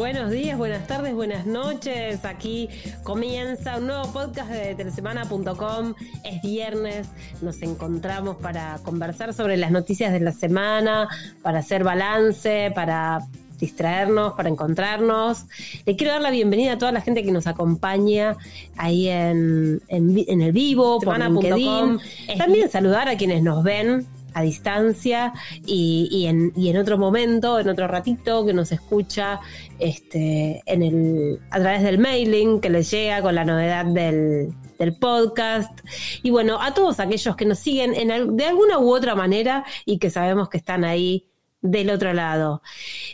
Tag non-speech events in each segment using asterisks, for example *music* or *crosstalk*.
Buenos días, buenas tardes, buenas noches. Aquí comienza un nuevo podcast de telesemana.com. Es viernes, nos encontramos para conversar sobre las noticias de la semana, para hacer balance, para distraernos, para encontrarnos. Le quiero dar la bienvenida a toda la gente que nos acompaña ahí en, en, el vivo, por LinkedIn. También saludar a quienes nos ven a distancia y, en, y, en, otro momento, en otro ratito, que nos escucha este, en el, a través del mailing que les llega con la novedad del, del podcast. Y bueno, a todos aquellos que nos siguen en, de alguna u otra manera y que sabemos que están ahí del otro lado.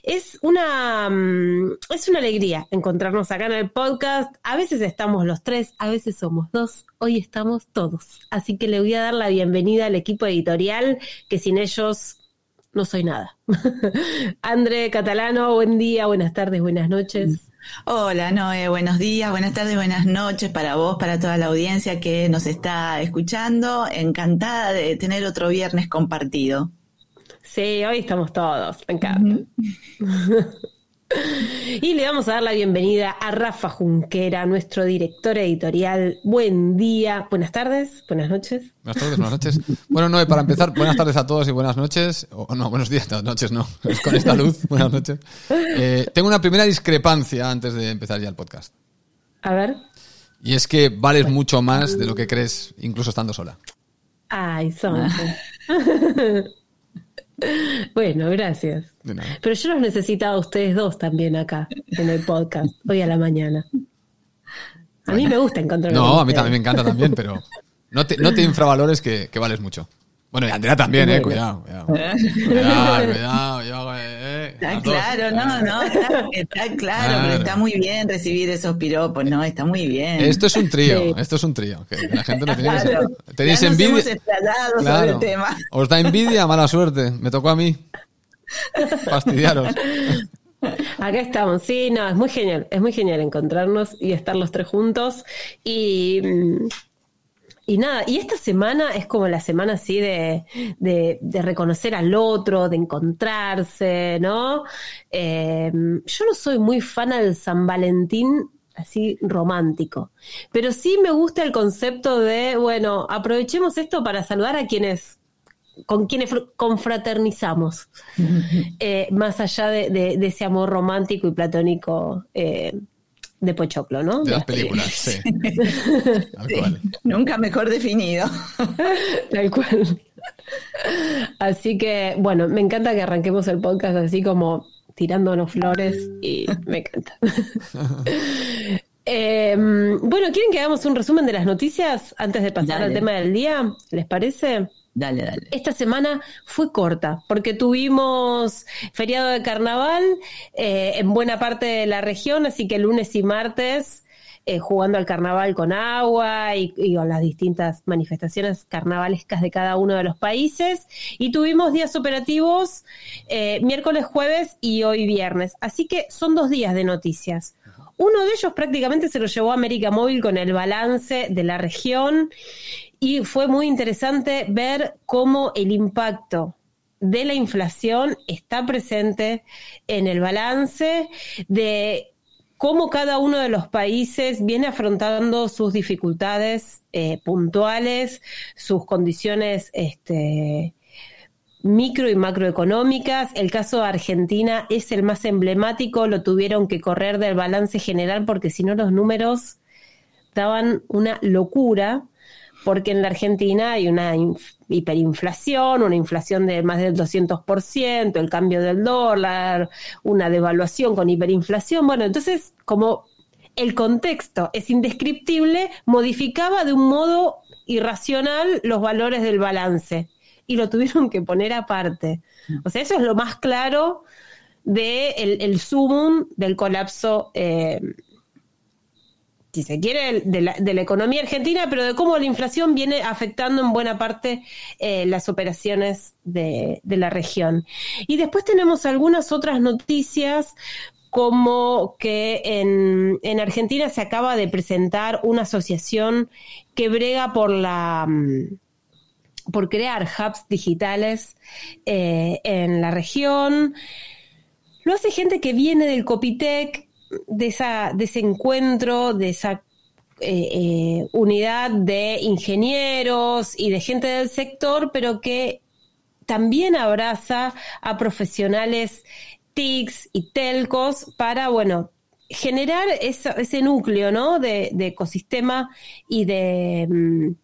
Es una, mm, es una alegría encontrarnos acá en el podcast. A veces estamos los tres, a veces somos dos, hoy estamos todos. Así que le voy a dar la bienvenida al equipo editorial, que sin ellos no soy nada. *laughs* André Catalano, buen día, buenas tardes, buenas noches. Hola Noé, buenos días, buenas tardes, buenas noches para vos, para toda la audiencia que nos está escuchando. Encantada de tener otro viernes compartido. Sí, hoy estamos todos, me encanta. *laughs* y le vamos a dar la bienvenida a Rafa Junquera, nuestro director editorial. Buen día, buenas tardes, buenas noches. Buenas tardes, buenas noches. Bueno, no, para empezar, buenas tardes a todos y buenas noches. O no, buenos días, buenas noches no. *laughs* Es con esta luz, buenas noches. Eh, tengo una primera discrepancia antes de empezar ya el podcast. A ver. Y es que vales mucho más de lo que crees, incluso estando sola. Ay, son. *laughs* Bueno, gracias. Pero yo los necesitaba a ustedes dos también acá, en el podcast, hoy a la mañana. A mí me gusta encontrar. No, a mí también me encanta también, pero no te, no te infravalores que, que vales mucho. Bueno, y Andrea también, eh, cuidado, cuidado. Cuidado, cuidado, yo, eh, Está claro, no, no, está, claro, pero está muy bien recibir esos piropos, ¿no? Está muy bien. Esto es un trío, esto es un trío. Que la gente no tiene claro. que Tenéis ya envidia. Hemos sobre el tema. Os da envidia, mala suerte. Me tocó a mí. Fastidiaros. Acá estamos, sí, no, es muy genial, es muy genial encontrarnos y estar los tres juntos. Y mm, y nada, y esta semana es como la semana así de, de, reconocer al otro, de encontrarse, ¿no? Eh, yo no soy muy fan del San Valentín así romántico, pero sí me gusta el concepto de, bueno, aprovechemos esto para saludar a quienes con quienes confraternizamos, *laughs* eh, más allá de, de, ese amor romántico y platónico eh, de Pochoclo, ¿no? De las películas, sí. *laughs* Nunca mejor definido. *laughs* Tal cual. Así que, bueno, me encanta que arranquemos el podcast así como tirándonos flores y me encanta. *laughs* Em, bueno, ¿quieren que hagamos un resumen de las noticias antes de pasar al tema del día? ¿Les parece? Dale, dale. Esta semana fue corta porque tuvimos feriado de carnaval eh, en buena parte de la región, así que lunes y martes eh, jugando al carnaval con agua y, con las distintas manifestaciones carnavalescas de cada uno de los países. Y tuvimos días operativos eh, miércoles, jueves y hoy viernes. Así que son dos días de noticias. Uno de ellos prácticamente se lo llevó América Móvil con el balance de la región y fue muy interesante ver cómo el impacto de la inflación está presente en el balance de cómo cada uno de los países viene afrontando sus dificultades eh, puntuales, sus condiciones este, micro y macroeconómicas. El caso de Argentina es el más emblemático, lo tuvieron que correr del balance general porque si no los números daban una locura porque en la Argentina hay una hiperinflación, una inflación de más del 200%, el cambio del dólar, una devaluación con hiperinflación. Bueno, entonces, como el contexto es indescriptible, modificaba de un modo irracional los valores del balance y lo tuvieron que poner aparte. O sea, eso es lo más claro de el, sumum del colapso eh, si se quiere, de la, de economía argentina, pero de cómo la inflación viene afectando en buena parte eh, las operaciones de, la región. Y después tenemos algunas otras noticias como que en, en, Argentina se acaba de presentar una asociación que brega por la mm, por crear hubs digitales eh, en la región. lo hace gente que viene del Copitec, de, esa, de ese encuentro, de esa eh, eh, unidad de ingenieros y de gente del sector, pero que también abraza a profesionales TICs y telcos para, bueno, generar ese núcleo, ¿no? De, ecosistema y de, mm,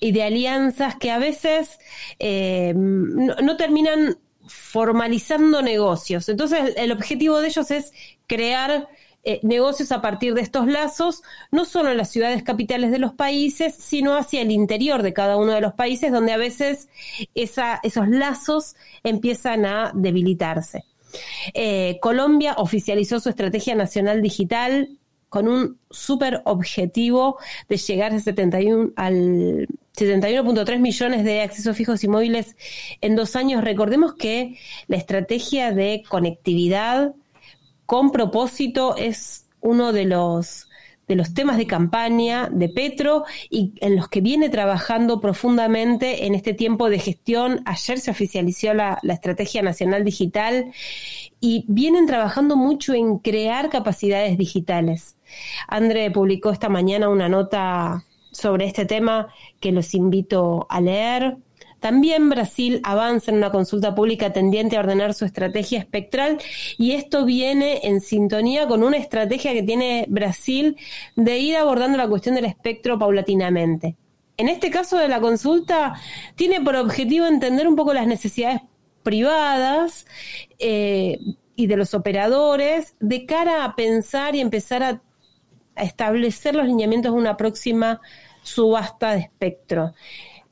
y de alianzas que a veces eh, no, terminan formalizando negocios. Entonces, el objetivo de ellos es crear eh, negocios a partir de estos lazos, no solo en las ciudades capitales de los países, sino hacia el interior de cada uno de los países, donde a veces esos lazos empiezan a debilitarse. Eh, Colombia oficializó su estrategia nacional digital con un súper objetivo de llegar al 71 al 71.3 millones de accesos fijos y móviles en dos años. Recordemos que la estrategia de conectividad con propósito es uno de los de los temas de campaña de Petro y en los que viene trabajando profundamente en este tiempo de gestión. Ayer se oficializó la, Estrategia Nacional Digital y vienen trabajando mucho en crear capacidades digitales. André publicó esta mañana una nota sobre este tema que los invito a leer. También Brasil avanza en una consulta pública tendiente a ordenar su estrategia espectral y esto viene en sintonía con una estrategia que tiene Brasil de ir abordando la cuestión del espectro paulatinamente. En este caso de la consulta, tiene por objetivo entender un poco las necesidades privadas eh, y de los operadores de cara a pensar y empezar a, a establecer los lineamientos de una próxima subasta de espectro.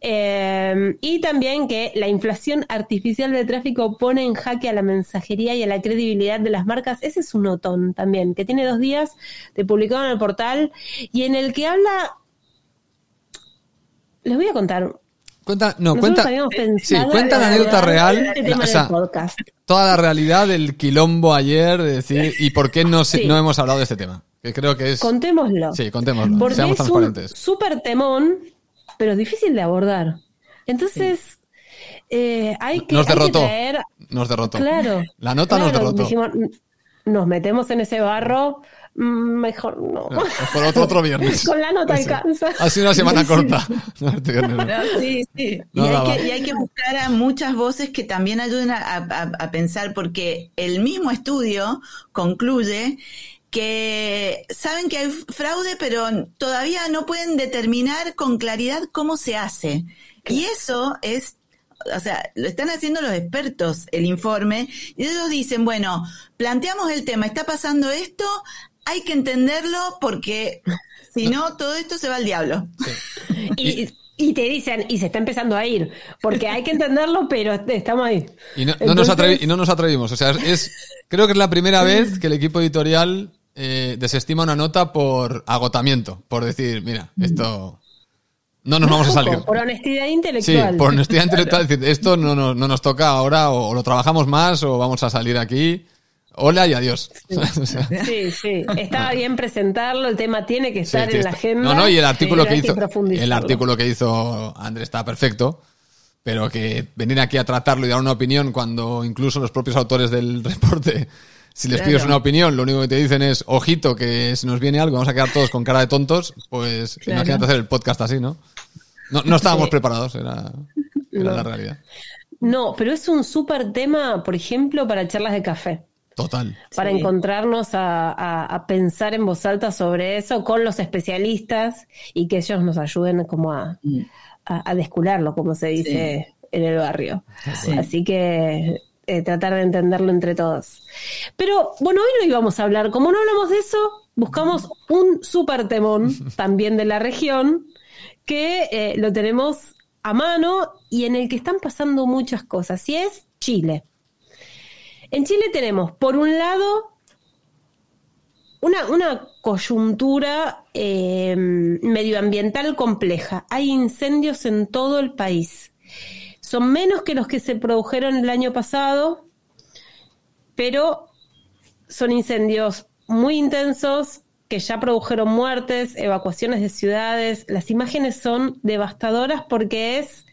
Eh, y también que la inflación artificial de tráfico pone en jaque a la mensajería y a la credibilidad de las marcas. Ese es un notón también, que tiene dos días de publicado en el portal y en el que habla... Les voy a contar. Cuenta, no, cuenta, sí, cuenta la anécdota real, este toda la realidad del quilombo ayer, decir, y por qué no, no hemos hablado de este tema. Que creo que es. Contémoslo. Sí, contémoslo. Porque Seamos transparentes. Un súper temón pero difícil de abordar. Entonces, eh, hay, que, nos derrotó, traer... Nos derrotó. Claro. La nota nos derrotó. Dijimos, nos metemos en ese barro, mm, mejor no. Por otro, otro viernes. *laughs* Con la nota alcanza. Ha sido una semana *laughs* corta. *laughs* sí, sí. y, hay que, y, hay que, buscar a muchas voces que también ayuden a, a pensar, porque el mismo estudio concluye que saben que hay fraude, pero todavía no pueden determinar con claridad cómo se hace. Y eso es, o sea, lo están haciendo los expertos, el informe, y ellos dicen, bueno, planteamos el tema, está pasando esto, hay que entenderlo porque *laughs* si no, todo esto se va al diablo. Y, te dicen, y se está empezando a ir, porque hay que entenderlo, pero estamos ahí. Y no, nos, y no nos atrevimos. O sea, es, creo que es la primera vez que el equipo editorial eh, desestima una nota por agotamiento, por decir, mira, esto no nos vamos a salir. Por honestidad intelectual. Sí, por honestidad intelectual. decir, esto no, no, nos toca ahora, o, lo trabajamos más, o vamos a salir aquí. Hola y adiós. Sí, *laughs* sí, Estaba bien presentarlo, el tema tiene que estar en la agenda. No, no, y el artículo que hizo, el artículo que hizo Andrés está perfecto, pero que venir aquí a tratarlo y dar una opinión cuando incluso los propios autores del *laughs* reporte si les pides una opinión, lo único que te dicen es, ojito, que si nos viene algo, vamos a quedar todos con cara de tontos, pues imagínate hacer el podcast así, ¿no? No, estábamos preparados, era, la realidad. No, pero es un súper tema, por ejemplo, para charlas de café. Total. Para encontrarnos a, pensar en voz alta sobre eso con los especialistas y que ellos nos ayuden como a, mm. a, descularlo, como se dice en el barrio. Así que eh, tratar de entenderlo entre todos. Pero bueno, hoy no íbamos a hablar, como no hablamos de eso, buscamos un super temón *laughs* también de la región que eh, lo tenemos a mano y en el que están pasando muchas cosas, y es Chile. En Chile tenemos, por un lado, una, coyuntura eh, medioambiental compleja. Hay incendios en todo el país. Son menos que los que se produjeron el año pasado, pero son incendios muy intensos que ya produjeron muertes, evacuaciones de ciudades. Las imágenes son devastadoras porque es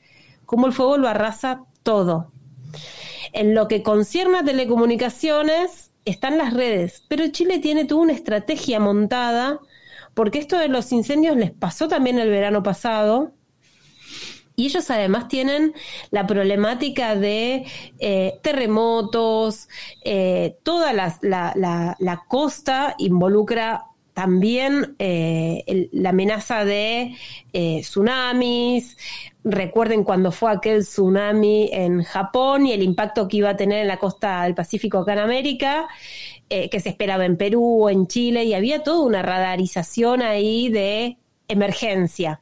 como el fuego lo arrasa todo. En lo que concierne a telecomunicaciones, están las redes, pero Chile tiene toda una estrategia montada, porque esto de los incendios les pasó también el verano pasado, y ellos además tienen la problemática de eh, terremotos, eh, toda la, costa involucra también eh, la amenaza de tsunamis. Recuerden cuando fue aquel tsunami en Japón y el impacto que iba a tener en la costa del Pacífico acá en América, que se esperaba en Perú o en Chile, y había toda una radarización ahí de emergencia.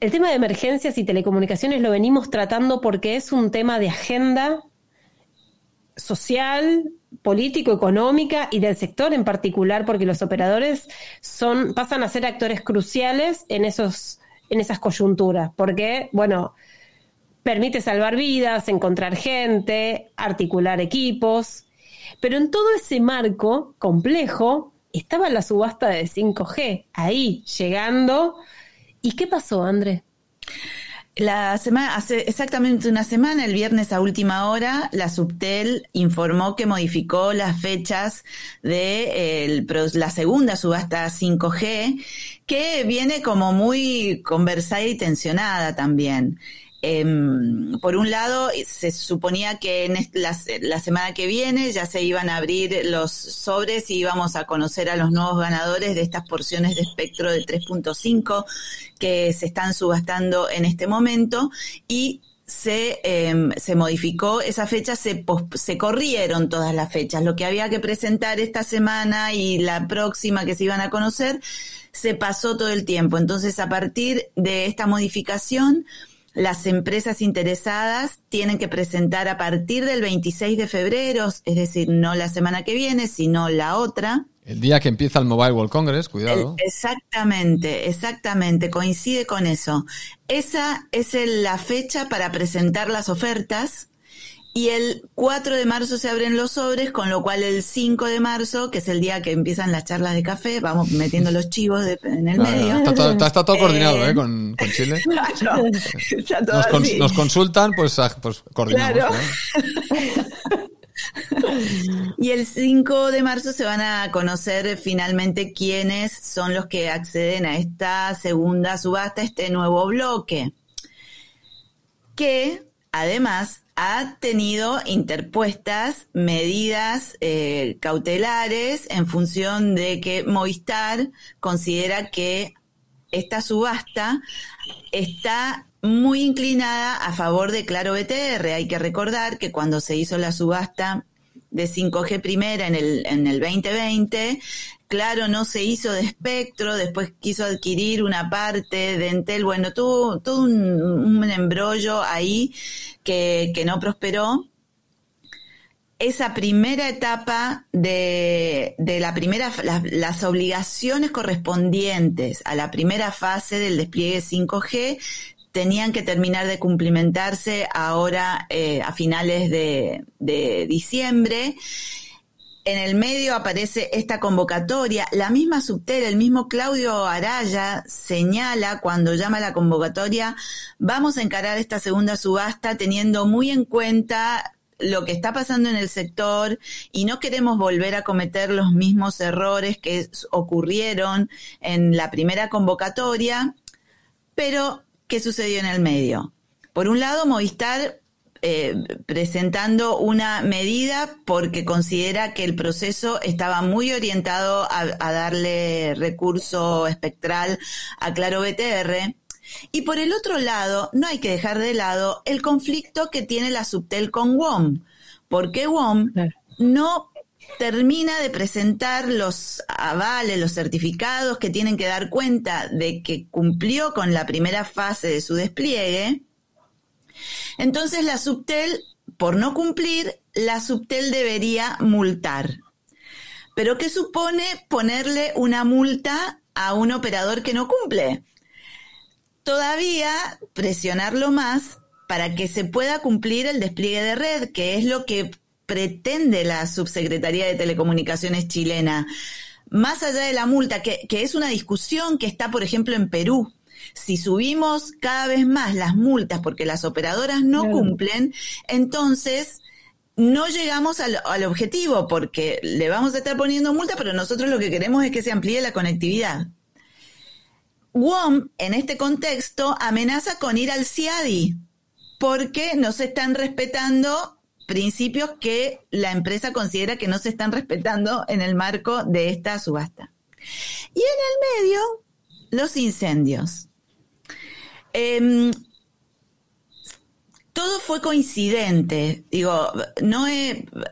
El tema de emergencias y telecomunicaciones lo venimos tratando porque es un tema de agenda social, político, económica y del sector en particular, porque los operadores son, pasan a ser actores cruciales en esos, en esas coyunturas, porque, bueno, permite salvar vidas, encontrar gente, articular equipos. Pero en todo ese marco complejo estaba la subasta de 5G, ahí, llegando ¿Y qué pasó, André? La semana, hace exactamente una semana, el viernes a última hora, la Subtel informó que modificó las fechas de la segunda subasta 5G, que viene como muy conversada y tensionada también. Em, por un lado, se suponía que en la, semana que viene ya se iban a abrir los sobres y íbamos a conocer a los nuevos ganadores de estas porciones de espectro de 3.5 que se están subastando en este momento y se, em, se modificó esa fecha, se, se corrieron todas las fechas. Lo que había que presentar esta semana y la próxima que se iban a conocer, se pasó todo el tiempo. Entonces, a partir de esta modificación, las empresas interesadas tienen que presentar a partir del 26 de febrero, es decir, no la semana que viene, sino la otra. El día que empieza el Mobile World Congress, cuidado. exactamente, exactamente, coincide con eso. Esa es la fecha para presentar las ofertas y el 4 de marzo se abren los sobres, con lo cual el 5 de marzo, que es el día que empiezan las charlas de café, vamos metiendo los chivos en el medio. Está todo, coordinado, ¿eh? Con, Chile. *laughs* nos, consultan, pues, ah, pues coordinamos. *laughs* Y el 5 de marzo se van a conocer finalmente quiénes son los que acceden a esta segunda subasta, este nuevo bloque. Que además ha tenido interpuestas medidas eh, cautelares en función de que Movistar considera que esta subasta está muy inclinada a favor de Claro BTR. Hay que recordar que cuando se hizo la subasta de 5G primera en el, en el 2020, Claro, no se hizo de espectro, después quiso adquirir una parte de Entel, bueno, tuvo todo un, embrollo ahí que, no prosperó. Esa primera etapa de, la primera, las, obligaciones correspondientes a la primera fase del despliegue 5G tenían que terminar de cumplimentarse ahora eh, a finales de, diciembre en el medio aparece esta convocatoria. La misma Subtel, el mismo Claudio Araya señala cuando llama a la convocatoria, vamos a encarar esta segunda subasta teniendo muy en cuenta lo que está pasando en el sector y no queremos volver a cometer los mismos errores que ocurrieron en la primera convocatoria, pero ¿qué sucedió en el medio? Por un lado, Movistar eh, presentando una medida porque considera que el proceso estaba muy orientado a, darle recurso espectral a Claro BTR. Y por el otro lado, no hay que dejar de lado el conflicto que tiene la Subtel con WOM, porque WOM no termina de presentar los avales, los certificados que tienen que dar cuenta de que cumplió con la primera fase de su despliegue entonces la subtel, por no cumplir, la subtel debería multar. Pero ¿qué supone ponerle una multa a un operador que no cumple? Todavía presionarlo más para que se pueda cumplir el despliegue de red, que es lo que pretende la Subsecretaría de Telecomunicaciones chilena. Más allá de la multa, que, que es una discusión que está, por ejemplo, en Perú, si subimos cada vez más las multas porque las operadoras no cumplen, entonces no llegamos al, al, objetivo porque le vamos a estar poniendo multa, pero nosotros lo que queremos es que se amplíe la conectividad. WOM, en este contexto, amenaza con ir al CIADI porque no se están respetando principios que la empresa considera que no se están respetando en el marco de esta subasta. Y en el medio, los incendios. Em, todo fue coincidente. Digo, no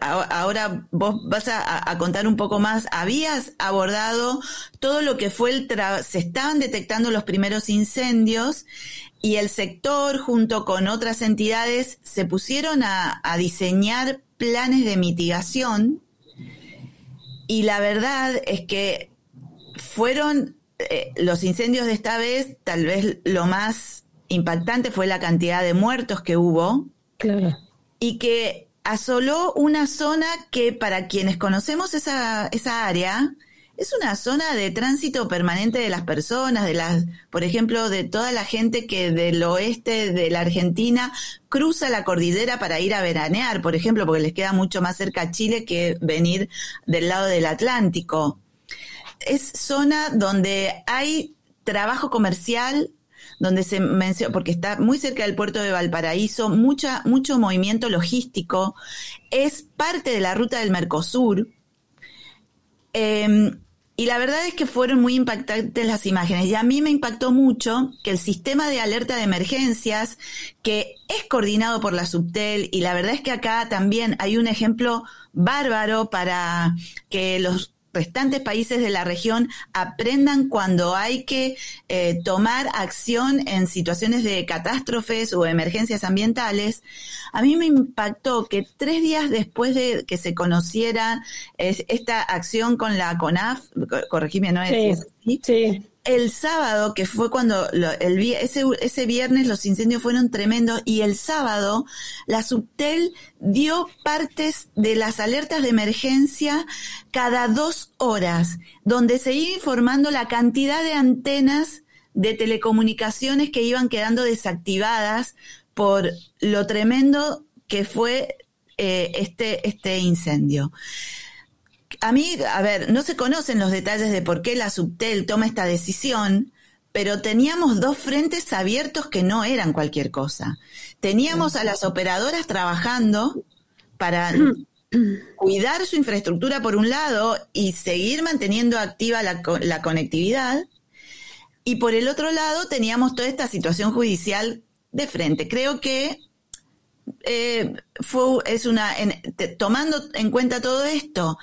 ahora vos vas a, contar un poco más. Habías abordado todo lo que fue el se estaban detectando los primeros incendios y el sector junto con otras entidades se pusieron a, diseñar planes de mitigación y la verdad es que fueron eh, los incendios de esta vez tal vez lo más impactante fue la cantidad de muertos que hubo. Claro. Y que asoló una zona que para quienes conocemos esa, esa área, es una zona de tránsito permanente de las personas, de las, por ejemplo, de toda la gente que del oeste de la Argentina cruza la cordillera para ir a veranear, por ejemplo, porque les queda mucho más cerca Chile que venir del lado del Atlántico. Es zona donde hay trabajo comercial, donde se menciona, porque está muy cerca del puerto de Valparaíso, mucha, mucho movimiento logístico, es parte de la ruta del Mercosur. Em, y la verdad es que fueron muy impactantes las imágenes. Y a mí me impactó mucho que el sistema de alerta de emergencias, que es coordinado por la Subtel, y la verdad es que acá también hay un ejemplo bárbaro para que los restantes países de la región aprendan cuando hay que eh, tomar acción en situaciones de catástrofes o emergencias ambientales. A mí me impactó que tres días después de que se conociera esta acción con la CONAF, corregime, ¿no es? Sí, sí el sábado, que fue cuando el, ese, ese viernes los incendios fueron tremendos y el sábado la Subtel dio partes de las alertas de emergencia cada dos horas, donde se iba informando la cantidad de antenas de telecomunicaciones que iban quedando desactivadas por lo tremendo que fue eh, este, este incendio a mí, a ver, no se conocen los detalles de por qué la Subtel toma esta decisión, pero teníamos dos frentes abiertos que no eran cualquier cosa. Teníamos a las operadoras trabajando para *clears throat* cuidar su infraestructura por un lado y seguir manteniendo activa la, conectividad. Y por el otro lado teníamos toda esta situación judicial de frente. Creo que eh, fue, es una, tomando en cuenta todo esto,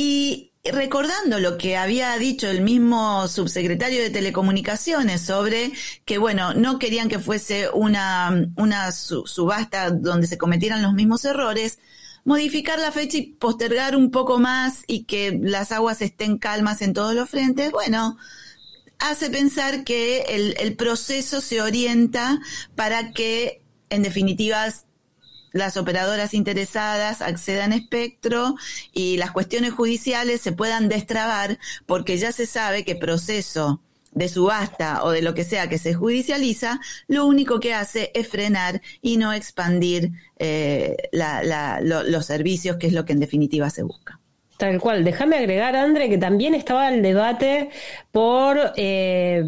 y recordando lo que había dicho el mismo subsecretario de Telecomunicaciones sobre que, bueno, no querían que fuese una, una subasta donde se cometieran los mismos errores, modificar la fecha y postergar un poco más y que las aguas estén calmas en todos los frentes, bueno, hace pensar que el, el proceso se orienta para que, en definitiva, las operadoras interesadas accedan a espectro y las cuestiones judiciales se puedan destrabar porque ya se sabe que proceso de subasta o de lo que sea que se judicializa, lo único que hace es frenar y no expandir eh, los servicios, que es lo que en definitiva se busca. Tal cual. Déjame agregar, André, que también estaba el debate por eh,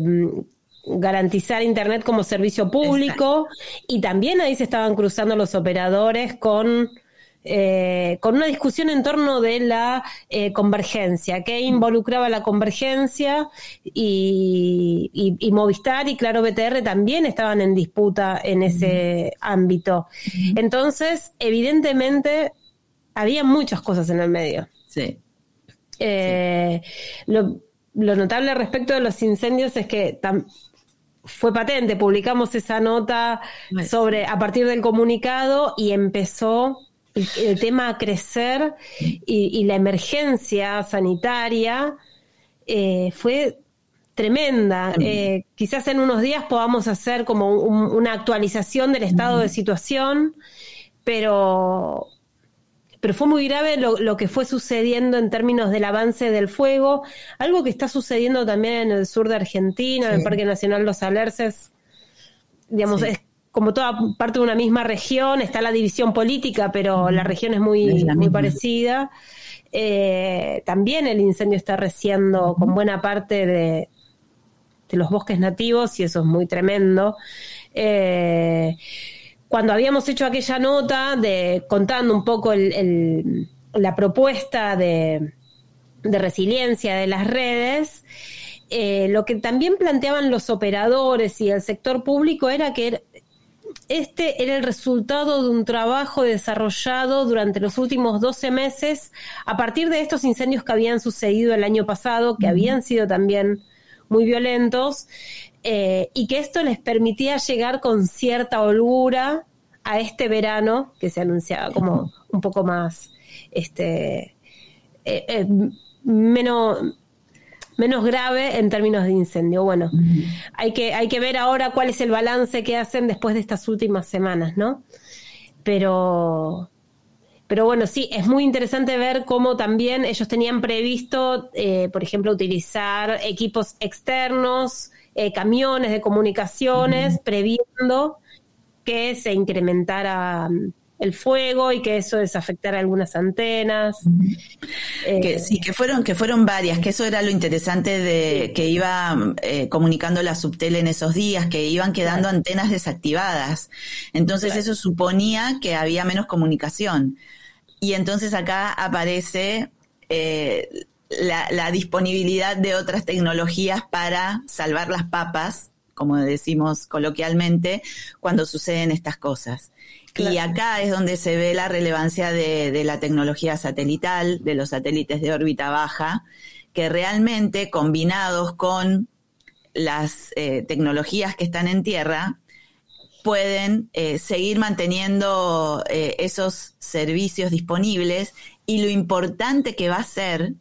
garantizar Internet como servicio público y también ahí se estaban cruzando los operadores con, eh, con una discusión en torno de la eh, convergencia, que involucraba la convergencia y, y, Movistar y Claro BTR también estaban en disputa en ese ámbito. Entonces, evidentemente, había muchas cosas en el medio. Sí. Eh, lo, lo, notable respecto de los incendios es que fue patente, publicamos esa nota sobre a partir del comunicado y empezó el, tema a crecer y, la emergencia sanitaria eh, fue tremenda. Eh, quizás en unos días podamos hacer como una actualización del estado de situación, pero pero fue muy grave lo, que fue sucediendo en términos del avance del fuego, algo que está sucediendo también en el sur de Argentina, en el Parque Nacional Los Alerces, digamos, es como toda parte de una misma región, está la división política, pero la región es muy, muy parecida. Eh, también el incendio está reciendo con buena parte de, los bosques nativos y eso es muy tremendo. Eh, cuando habíamos hecho aquella nota de contando un poco la propuesta de, resiliencia de las redes, eh, lo que también planteaban los operadores y el sector público era que este era el resultado de un trabajo desarrollado durante los últimos 12 meses a partir de estos incendios que habían sucedido el año pasado, que habían sido también muy violentos, eh, y que esto les permitía llegar con cierta holgura a este verano que se anunciaba como un poco más este eh, eh, menos menos grave en términos de incendio. Bueno, hay, que, hay que ver ahora cuál es el balance que hacen después de estas últimas semanas, ¿no? Pero, pero bueno, sí, es muy interesante ver cómo también ellos tenían previsto, eh, por ejemplo, utilizar equipos externos, eh, camiones de comunicaciones, previendo que se incrementara el fuego y que eso desafectara algunas antenas. que, sí, que fueron, que fueron varias, que eso era lo interesante de que iba eh, comunicando la subtele en esos días, que iban quedando antenas desactivadas. Entonces eso suponía que había menos comunicación. Y entonces acá aparece eh, la, la disponibilidad de otras tecnologías para salvar las papas, como decimos coloquialmente, cuando suceden estas cosas. Y acá es donde se ve la relevancia de, la tecnología satelital, de los satélites de órbita baja, que realmente combinados con las eh, tecnologías que están en tierra, pueden eh, seguir manteniendo eh, esos servicios disponibles y lo importante que va a ser,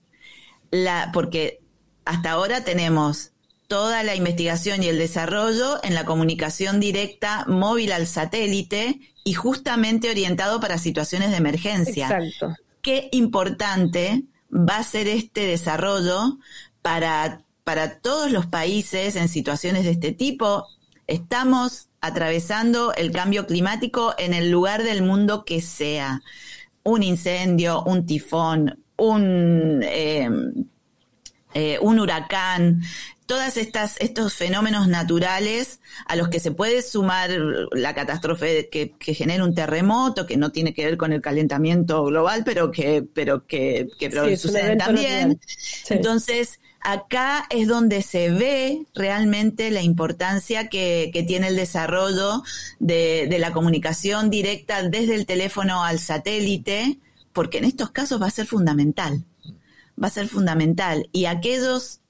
la, porque hasta ahora tenemos toda la investigación y el desarrollo en la comunicación directa móvil al satélite y justamente orientado para situaciones de emergencia. Exacto. Qué importante va a ser este desarrollo para, para todos los países en situaciones de este tipo. Estamos atravesando el cambio climático en el lugar del mundo que sea. Un incendio, un tifón, un, eh, eh, un huracán, todas estas estos fenómenos naturales a los que se puede sumar la catástrofe que, genera un terremoto que no tiene que ver con el calentamiento global pero que pero que, que suceden también. entonces acá es donde se ve realmente la importancia que, tiene el desarrollo de, de la comunicación directa desde el teléfono al satélite porque en estos casos va a ser fundamental. Va a ser fundamental. Y aquellos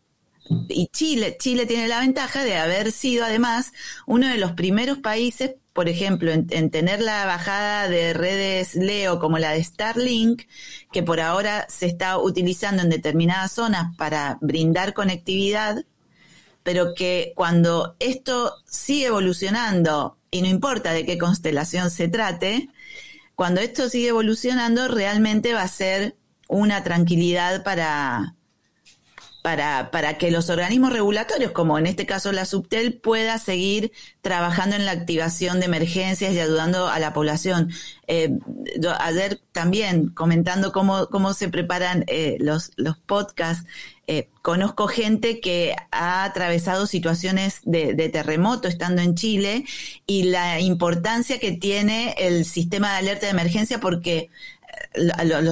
y Chile, Chile tiene la ventaja de haber sido además uno de los primeros países, por ejemplo, en, tener la bajada de redes Leo como la de Starlink, que por ahora se está utilizando en determinadas zonas para brindar conectividad, pero que cuando esto sigue evolucionando, y no importa de qué constelación se trate, cuando esto sigue evolucionando, realmente va a ser una tranquilidad para, para, para que los organismos regulatorios, como en este caso la Subtel, pueda seguir trabajando en la activación de emergencias y ayudando a la población. Eh, ayer también comentando cómo, cómo se preparan eh, los, los podcasts, eh, conozco gente que ha atravesado situaciones de, de, terremoto estando en Chile y la importancia que tiene el sistema de alerta de emergencia porque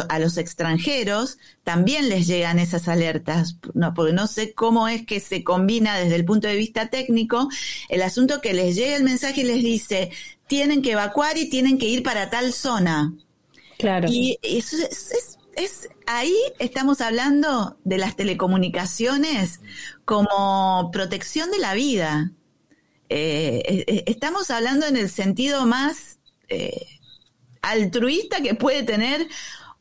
a, los extranjeros también les llegan esas alertas, no, porque no sé cómo es que se combina desde el punto de vista técnico el asunto que les llega el mensaje y les dice tienen que evacuar y tienen que ir para tal zona. Claro. Y eso es, es, ahí estamos hablando de las telecomunicaciones como protección de la vida. Eh, eh, eh, estamos hablando en el sentido más altruista que puede tener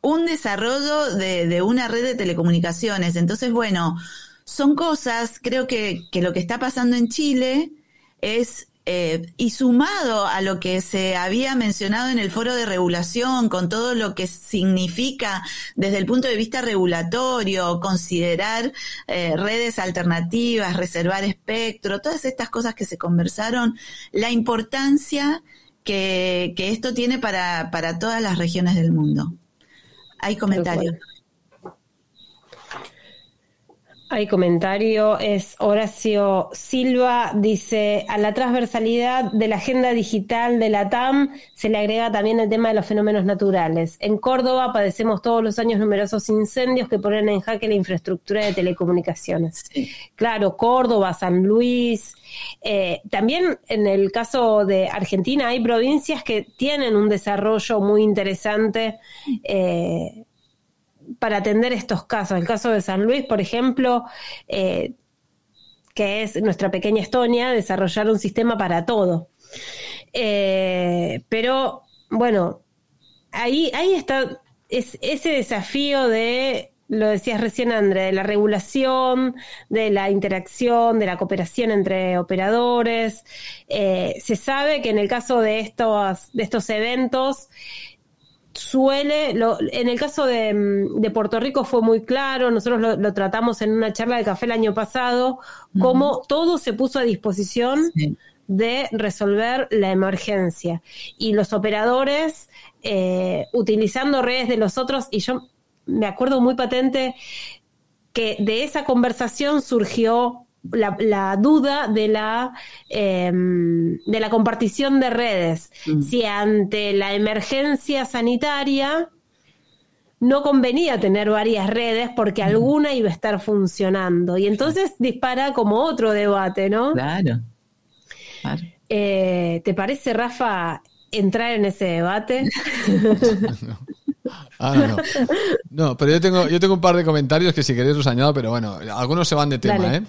un desarrollo de, una red de telecomunicaciones. Entonces, bueno, son cosas, creo que, que lo que está pasando en Chile es eh, y sumado a lo que se había mencionado en el foro de regulación, con todo lo que significa desde el punto de vista regulatorio, considerar eh, redes alternativas, reservar espectro, todas estas cosas que se conversaron, la importancia que, esto tiene para, para todas las regiones del mundo. Hay comentarios. Hay comentario, es Horacio Silva, dice, a la transversalidad de la agenda digital de la TAM se le agrega también el tema de los fenómenos naturales. En Córdoba padecemos todos los años numerosos incendios que ponen en jaque la infraestructura de telecomunicaciones. Claro, Córdoba, San Luis. Eh, también en el caso de Argentina hay provincias que tienen un desarrollo muy interesante. Eh, para atender estos casos. El caso de San Luis, por ejemplo, eh, que es nuestra pequeña Estonia, desarrollar un sistema para todo. Eh, pero bueno, ahí, ahí está ese desafío de, lo decías recién André, de la regulación, de la interacción, de la cooperación entre operadores. Eh, se sabe que en el caso de estos, de estos eventos, suele, en el caso mm, de, Puerto Rico fue muy claro, nosotros lo, tratamos en una charla de café el año pasado, como todo se puso a disposición de resolver la emergencia. Y los operadores, eh, utilizando redes de los otros, y yo me acuerdo muy patente que de esa conversación surgió la, duda de la, em, de la compartición de redes. Mm. Si ante la emergencia sanitaria no convenía tener varias redes porque mm. alguna iba a estar funcionando. Y entonces dispara como otro debate, ¿no? Claro. Eh, ¿Te parece, Rafa, entrar en ese debate? *laughs* Ah, no. no, pero yo tengo, yo tengo un par de comentarios que si queréis los añado, pero bueno, algunos se van de tema, ¿eh?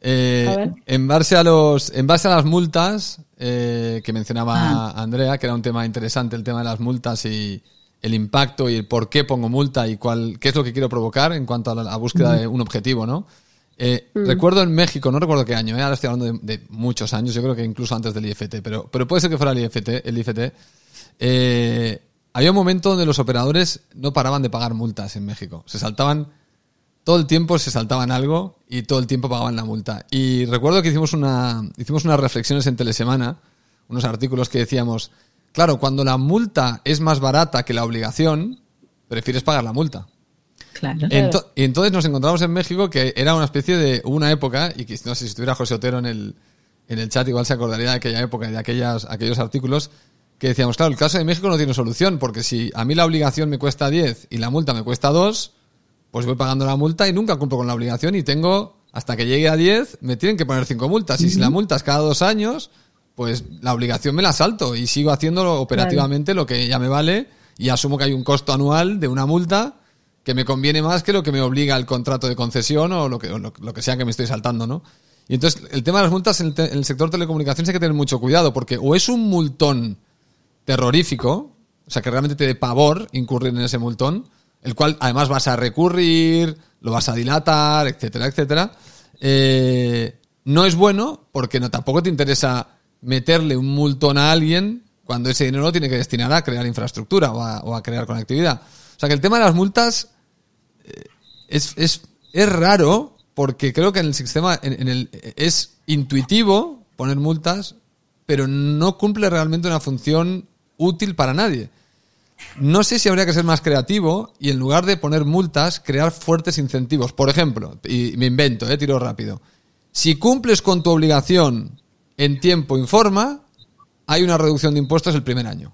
Eh, en, base a los, en base a las multas eh, que mencionaba ah. Andrea, que era un tema interesante, el tema de las multas y el impacto y el por qué pongo multa y cuál, qué es lo que quiero provocar en cuanto a la, búsqueda de un objetivo, ¿no? Eh, mm. Recuerdo en México, no recuerdo qué año, ahora estoy hablando de, muchos años, yo creo que incluso antes del IFT, pero, pero puede ser que fuera el IFT, el IFT. había un momento donde los operadores no paraban de pagar multas en México, se saltaban todo el tiempo se saltaban algo y todo el tiempo pagaban la multa. Y recuerdo que hicimos, una, hicimos unas reflexiones en Telesemana, unos artículos que decíamos, claro, cuando la multa es más barata que la obligación, prefieres pagar la multa. Claro. y entonces nos encontramos en México que era una especie de una época, y que no sé si estuviera José Otero en el, en el chat, igual se acordaría de aquella época y de aquellas, aquellos artículos, que decíamos, claro, el caso de México no tiene solución, porque si a mí la obligación me cuesta 10 y la multa me cuesta 2, pues voy pagando la multa y nunca cumplo con la obligación y tengo, hasta que llegue a 10, me tienen que poner 5 multas. Y si la multa es cada dos años, pues la obligación me la salto y sigo haciendo operativamente lo que ya me vale y asumo que hay un costo anual de una multa que me conviene más que lo que me obliga el contrato de concesión o lo que, lo, que sea que me estoy saltando, ¿no? Y entonces, el tema de las multas en el, en el sector telecomunicaciones hay que tener mucho cuidado, porque o es un multón terrorífico, o sea, que realmente te dé pavor incurrir en ese multón, el cual además vas a recurrir, lo vas a dilatar, etcétera, etcétera. Eh, no es bueno porque no tampoco te interesa meterle un multón a alguien cuando ese dinero lo tiene que destinar a crear infraestructura o a, crear conectividad. O sea que el tema de las multas eh, es, es, es, raro porque creo que en el sistema en el, es intuitivo poner multas, pero no cumple realmente una función útil para nadie. No sé si habría que ser más creativo y en lugar de poner multas, crear fuertes incentivos. Por ejemplo, y me invento, eh, tiro rápido. Si cumples con tu obligación en tiempo informa, hay una reducción de impuestos el primer año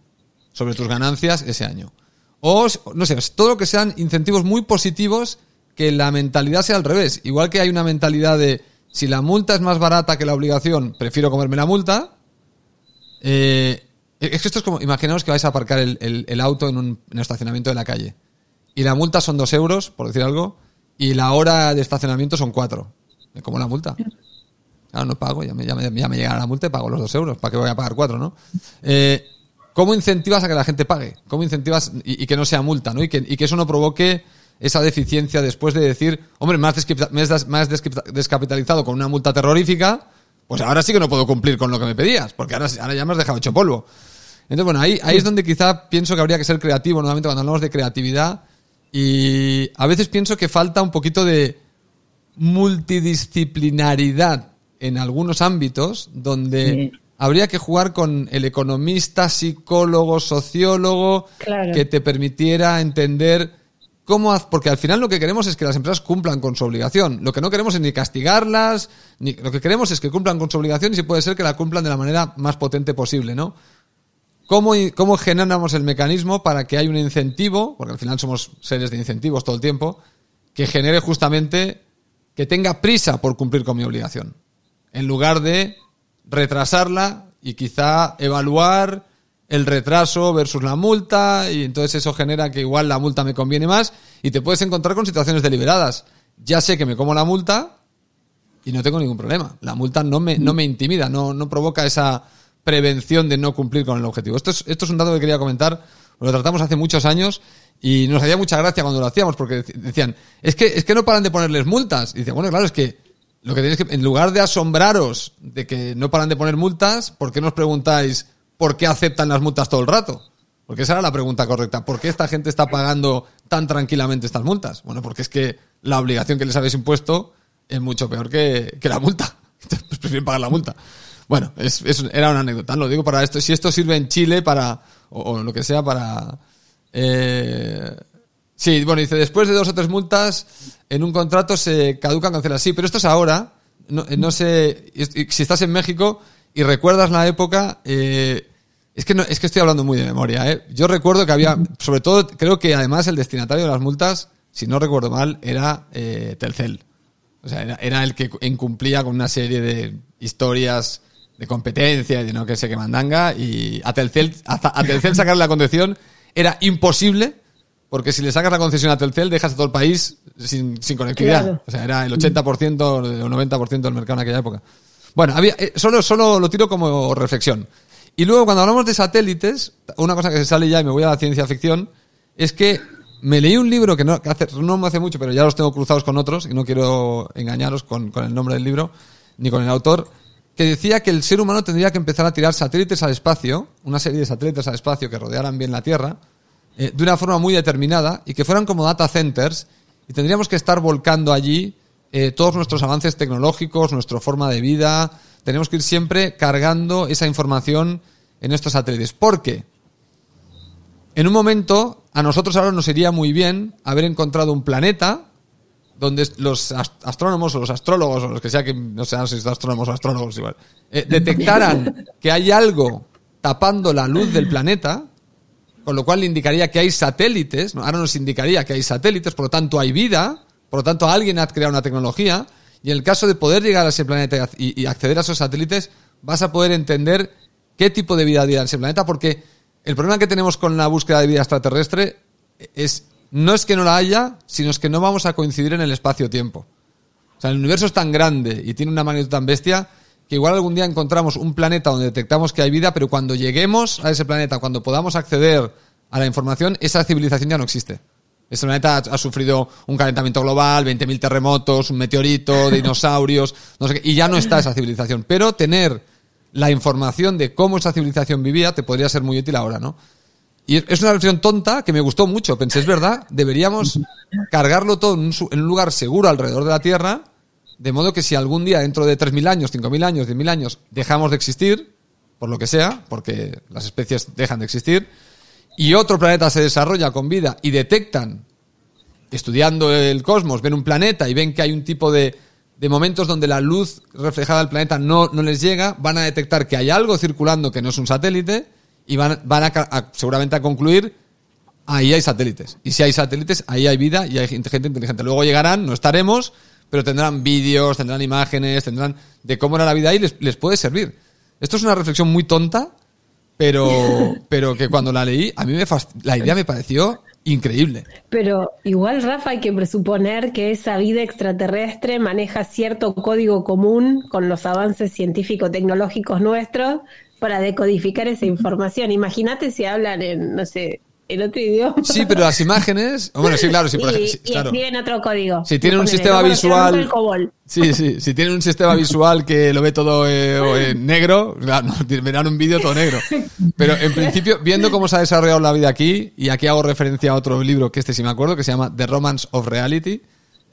sobre tus ganancias ese año. O, no sé, todo lo que sean incentivos muy positivos, que la mentalidad sea al revés. Igual que hay una mentalidad de si la multa es más barata que la obligación, prefiero comerme la multa. Eh, es que esto es como, imaginaos que vais a aparcar el, auto en un, estacionamiento de la calle. Y la multa son dos euros, por decir algo, y la hora de estacionamiento son cuatro. ¿Me como la multa? Claro, no pago, ya me, ya, me, llega la multa y pago los dos euros. ¿Para qué voy a pagar cuatro, no? Eh, ¿Cómo incentivas a que la gente pague? ¿Cómo incentivas y, que no sea multa, ¿no? Y que, y que eso no provoque esa deficiencia después de decir, hombre, más, más descapitalizado con una multa terrorífica, pues ahora sí que no puedo cumplir con lo que me pedías, porque ahora, ahora ya me has dejado hecho polvo. Entonces, bueno, ahí, ahí es donde quizá pienso que habría que ser creativo, nuevamente cuando hablamos de creatividad, y a veces pienso que falta un poquito de multidisciplinaridad en algunos ámbitos donde habría que jugar con el economista, psicólogo, sociólogo, que te permitiera entender cómo, porque al final lo que queremos es que las empresas cumplan con su obligación. Lo que no queremos es ni castigarlas, ni lo que queremos es que cumplan con su obligación y si puede ser que la cumplan de la manera más potente posible, ¿no? ¿Cómo, ¿Cómo generamos el mecanismo para que haya un incentivo, porque al final somos seres de incentivos todo el tiempo, que genere justamente que tenga prisa por cumplir con mi obligación? En lugar de retrasarla y quizá evaluar el retraso versus la multa y entonces eso genera que igual la multa me conviene más y te puedes encontrar con situaciones deliberadas. Ya sé que me como la multa y no tengo ningún problema. La multa no me, no me intimida, no, no provoca esa prevención de no cumplir con el objetivo. Esto es, esto es un dato que quería comentar, lo tratamos hace muchos años y nos hacía mucha gracia cuando lo hacíamos porque decían, es que, es que no paran de ponerles multas. Y decían, bueno, claro, es que lo que tenéis que, en lugar de asombraros de que no paran de poner multas, ¿por qué nos preguntáis por qué aceptan las multas todo el rato? Porque esa era la pregunta correcta. ¿Por qué esta gente está pagando tan tranquilamente estas multas? Bueno, porque es que la obligación que les habéis impuesto es mucho peor que, la multa. *laughs* Entonces, pues prefieren pagar la multa. Bueno, es, era una anécdota. Lo digo para esto. Si esto sirve en Chile para, o, lo que sea, para, eh, Sí, bueno, dice, después de dos o tres multas, en un contrato se caducan, cancelan. Sí, pero esto es ahora. No, eh, sé, si estás en México y recuerdas la época, eh, es que no, es que estoy hablando muy de memoria, ¿eh? Yo recuerdo que había, sobre todo, creo que además el destinatario de las multas, si no recuerdo mal, era eh, Telcel. O sea, era, el que incumplía con una serie de historias de competencia y de no que sé qué mandanga. Y a Telcel, a, Telcel sacarle la concesión era imposible porque si le sacas la concesión a Telcel, dejas a todo el país sin, conectividad. O sea, era el 80% o 90% del mercado en aquella época. Bueno, había, eh, solo, solo lo tiro como reflexión. Y luego, cuando hablamos de satélites, una cosa que se sale ya y me voy a la ciencia ficción, es que me leí un libro que no, que hace, no me hace mucho, pero ya los tengo cruzados con otros, y no quiero engañaros con, con el nombre del libro, ni con el autor, que decía que el ser humano tendría que empezar a tirar satélites al espacio, una serie de satélites al espacio que rodearan bien la Tierra, eh, de una forma muy determinada y que fueran como data centers y tendríamos que estar volcando allí eh, todos nuestros avances tecnológicos, nuestra forma de vida. Tenemos que ir siempre cargando esa información en estos satélites. Porque en un momento a nosotros ahora nos iría muy bien haber encontrado un planeta donde los astrónomos o los astrólogos o los que sea que no sean si astrónomos o astrólogos igual eh, detectaran *laughs* que hay algo tapando la luz del planeta con lo cual le indicaría que hay satélites, ahora nos indicaría que hay satélites, por lo tanto hay vida, por lo tanto alguien ha creado una tecnología, y en el caso de poder llegar a ese planeta y, acceder a esos satélites, vas a poder entender qué tipo de vida hay en ese planeta, porque el problema que tenemos con la búsqueda de vida extraterrestre es no es que no la haya, sino es que no vamos a coincidir en el espacio-tiempo. O sea, el universo es tan grande y tiene una magnitud tan bestia que igual algún día encontramos un planeta donde detectamos que hay vida, pero cuando lleguemos a ese planeta, cuando podamos acceder a la información, esa civilización ya no existe. Ese planeta ha, sufrido un calentamiento global, 20.000 terremotos, un meteorito, *laughs* dinosaurios, no sé qué, y ya no está esa civilización. Pero tener la información de cómo esa civilización vivía te podría ser muy útil ahora, ¿no? Y es una versión tonta que me gustó mucho. Pensé, es verdad, deberíamos cargarlo todo en un lugar seguro alrededor de la Tierra de modo que si algún día, dentro de 3.000 años, 5.000 años, 10.000 años, dejamos de existir, por lo que sea, porque las especies dejan de existir, y otro planeta se desarrolla con vida y detectan, estudiando el cosmos, ven un planeta y ven que hay un tipo de, de momentos donde la luz reflejada del planeta no, no, les llega, van a detectar que hay algo circulando que no es un satélite y van, van a, seguramente a concluir ahí hay satélites. Y si hay satélites, ahí hay vida y hay gente inteligente. Luego llegarán, no estaremos, pero tendrán vídeos, tendrán imágenes, tendrán de cómo era la vida ahí, les, les puede servir. Esto es una reflexión muy tonta, pero, *laughs* pero que cuando la leí, a mí me la idea me pareció increíble. Pero igual, Rafa, hay que presuponer que esa vida extraterrestre maneja cierto código común con los avances científico-tecnológicos nuestros para decodificar esa información. Imagínate si hablan en, no sé, en otro idioma. Sí, pero las imágenes. Bueno, sí, claro, sí, por ejemplo. Y, escriben otro código. Si tienen un sistema visual. Sí, sí. Si tienen un sistema visual que lo ve todo eh, negro, claro, *laughs* verán un vídeo todo negro. Pero en principio, viendo cómo se ha desarrollado la vida aquí, y aquí hago referencia a otro libro que este sí me acuerdo, que se llama The Romance of Reality.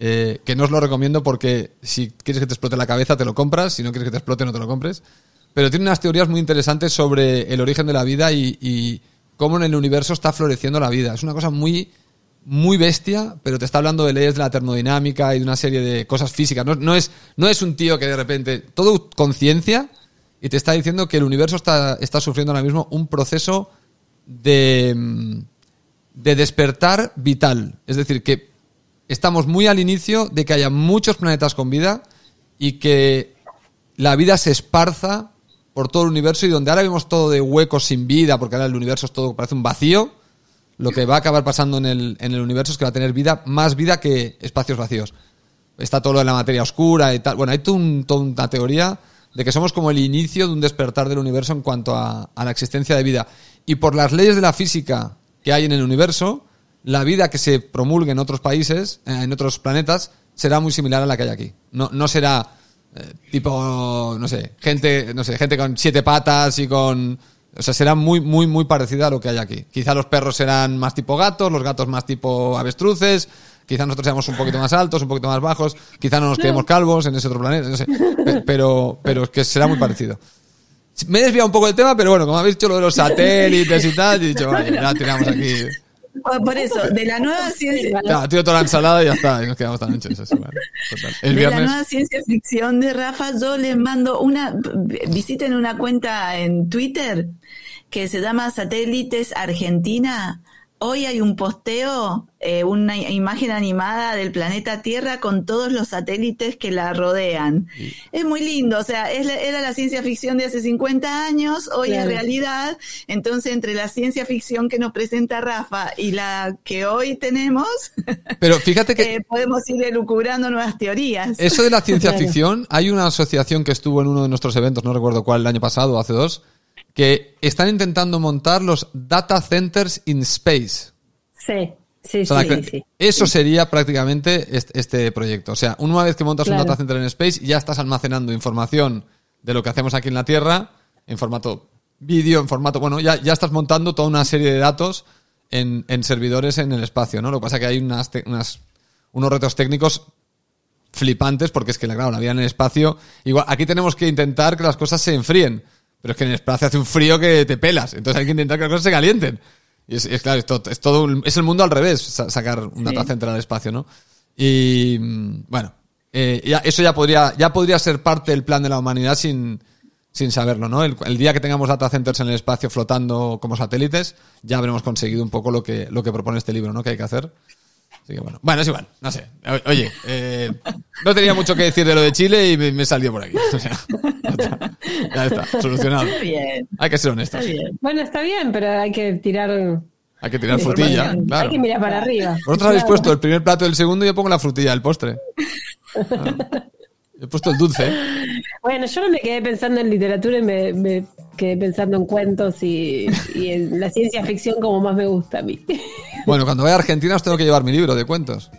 Eh, que no os lo recomiendo porque si quieres que te explote la cabeza te lo compras, si no quieres que te explote no te lo compres. Pero tiene unas teorías muy interesantes sobre el origen de la vida y, cómo en el universo está floreciendo la vida. Es una cosa muy, muy bestia, pero te está hablando de leyes de la termodinámica y de una serie de cosas físicas. No, es, no es un tío que de repente, todo conciencia, y te está diciendo que el universo está, está sufriendo ahora mismo un proceso de, de despertar vital. Es decir, que estamos muy al inicio de que haya muchos planetas con vida y que la vida se esparza por todo el universo y donde ahora vemos todo de huecos sin vida, porque ahora el universo es todo, parece un vacío, lo que va a acabar pasando en el, en el universo es que va a tener vida, más vida que espacios vacíos. Está todo lo de la materia oscura y tal. Bueno, hay toda una teoría de que somos como el inicio de un despertar del universo en cuanto a, a la existencia de vida. Y por las leyes de la física que hay en el universo, la vida que se promulgue en otros países, eh, en otros planetas, será muy similar a la que hay aquí. No, no será eh, tipo, no sé, gente, no sé, gente con siete patas y con... O sea, será muy, muy, muy parecida a lo que hay aquí. Quizá los perros serán más tipo gatos, los gatos más tipo avestruces, quizá nosotros seamos un poquito más altos, un poquito más bajos, quizá no nos quedemos calvos en ese otro planeta, no sé. Pero, pero es que será muy parecido. Me he desviado un poco del tema, pero bueno, como habéis dicho lo de los satélites y tal, he dicho, vale, ya tiramos aquí. Por eso, de la nueva ciencia. Claro, tiro toda la ensalada y ya está, y nos quedamos tan anchos. Eso, El de la nueva ciencia ficción de Rafa, yo les mando una. Visiten una cuenta en Twitter que se llama Satélites Argentina Hoy hay un posteo, eh, una imagen animada del planeta Tierra con todos los satélites que la rodean. Es muy lindo, o sea, era la ciencia ficción de hace 50 años, hoy es realidad. Entonces, entre la ciencia ficción que nos presenta Rafa y la que hoy tenemos, *laughs* pero fíjate que eh, podemos ir elucubrando nuevas teorías. Eso de la ciencia *laughs* ficción, hay una asociación que estuvo en uno de nuestros eventos, no recuerdo cuál, el año pasado o hace dos, que están intentando montar los data centers in space. Sí. Sí, sí, Eso sería prácticamente este, proyecto. O sea, una vez que montas un data center en space, ya estás almacenando información de lo que hacemos aquí en la Tierra, en formato vídeo, en formato. Bueno, ya, ya estás montando toda una serie de datos en, servidores en el espacio, ¿no? Lo que pasa es que hay unas, unas, unos retos técnicos flipantes, porque es que, claro, la vida en el espacio. Igual, aquí tenemos que intentar que las cosas se enfríen. Pero es que en el espacio hace un frío que te pelas. Entonces hay que intentar que las cosas se calienten. Y es, claro, es todo, es el mundo al revés, sacar un data center al espacio, ¿no? Y mm, bueno, eh, eso ya podría, ya podría ser parte del plan de la humanidad sin, sin saberlo, ¿no? El, el, día que tengamos data centers en el espacio flotando como satélites, ya habremos conseguido un poco lo que, lo que propone este libro, ¿no? Que hay que hacer bueno. Bueno, es igual, no sé. Oye, eh, no tenía mucho que decir de lo de Chile y me, salió por aquí. ya está, solucionado. Hay que ser honestos. Bueno, está bien, pero hay que tirar. Hay que tirar frutilla, claro. Hay que mirar para arriba. Vosotros habéis puesto el primer plato del segundo y yo pongo la frutilla del postre. *laughs* He puesto el dulce. Bueno, yo no me quedé pensando en literatura y me, quedé pensando en cuentos y, en la ciencia ficción como más me gusta a mí. Bueno, cuando vaya a Argentina os tengo que llevar mi libro de cuentos.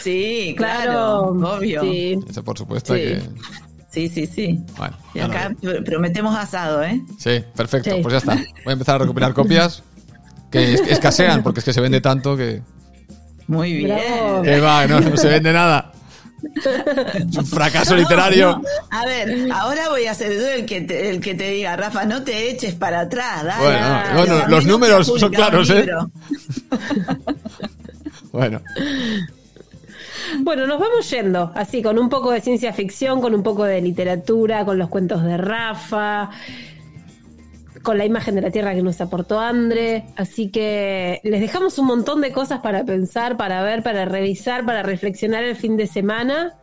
Sí, claro, obvio. Sí. Eso por supuesto que... Sí, sí, sí. Bueno, y acá prometemos asado, ¿eh? Sí, perfecto. Pues ya está. Voy a empezar a recopilar copias que escasean porque es que se vende tanto que... Muy bien. Que va, no se vende nada. Es *laughs* un fracaso literario. a ver, ahora voy a ser yo el que te, el que te diga, Rafa, no te eches para atrás. bueno, los números son claros, ¿eh? *laughs* bueno. Bueno, nos vamos yendo, así, con un poco de ciencia ficción, con un poco de literatura, con los cuentos de Rafa con la imagen de la Tierra que nos aportó Andre. Así que les dejamos un montón de cosas para pensar, para ver, para revisar, para reflexionar el fin de semana.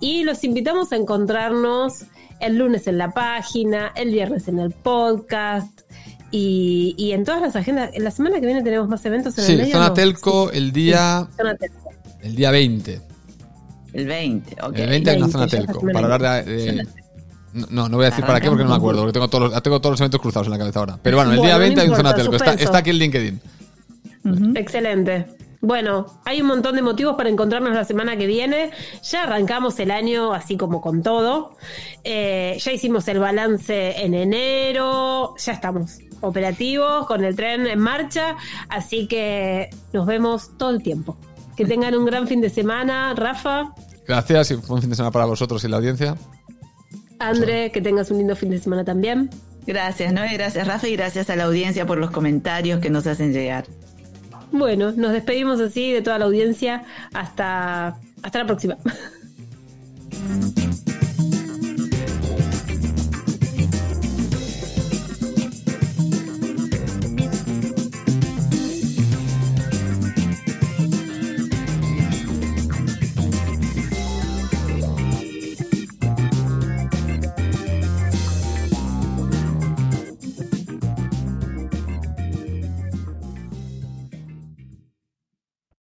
Y los invitamos a encontrarnos el lunes en la página, el viernes en el podcast. Y, en todas las agendas, la semana que viene tenemos más eventos en el medio. Zona Telco el día el día 20. El 20, ok. El 20 en la zona Telco, para hablar de, no, no voy a decir para qué porque no me acuerdo, porque tengo todos, los, tengo todos los eventos cruzados en la cabeza ahora. Pero bueno, el día 20 hay un zona telco. Está, aquí el LinkedIn. Excelente. Bueno, hay un montón de motivos para encontrarnos la semana que viene. Ya arrancamos el año así como con todo. Eh, ya hicimos el balance en enero. Ya estamos operativos con el tren en marcha. Así que nos vemos todo el tiempo. Que *laughs* tengan un gran fin de semana, Rafa. Gracias y buen fin de semana para vosotros y la audiencia. André, que tengas un lindo fin de semana también. Gracias, ¿no? Gracias, Rafa, y gracias a la audiencia por los comentarios que nos hacen llegar. Bueno, nos despedimos así de toda la audiencia. Hasta, hasta la próxima. *laughs*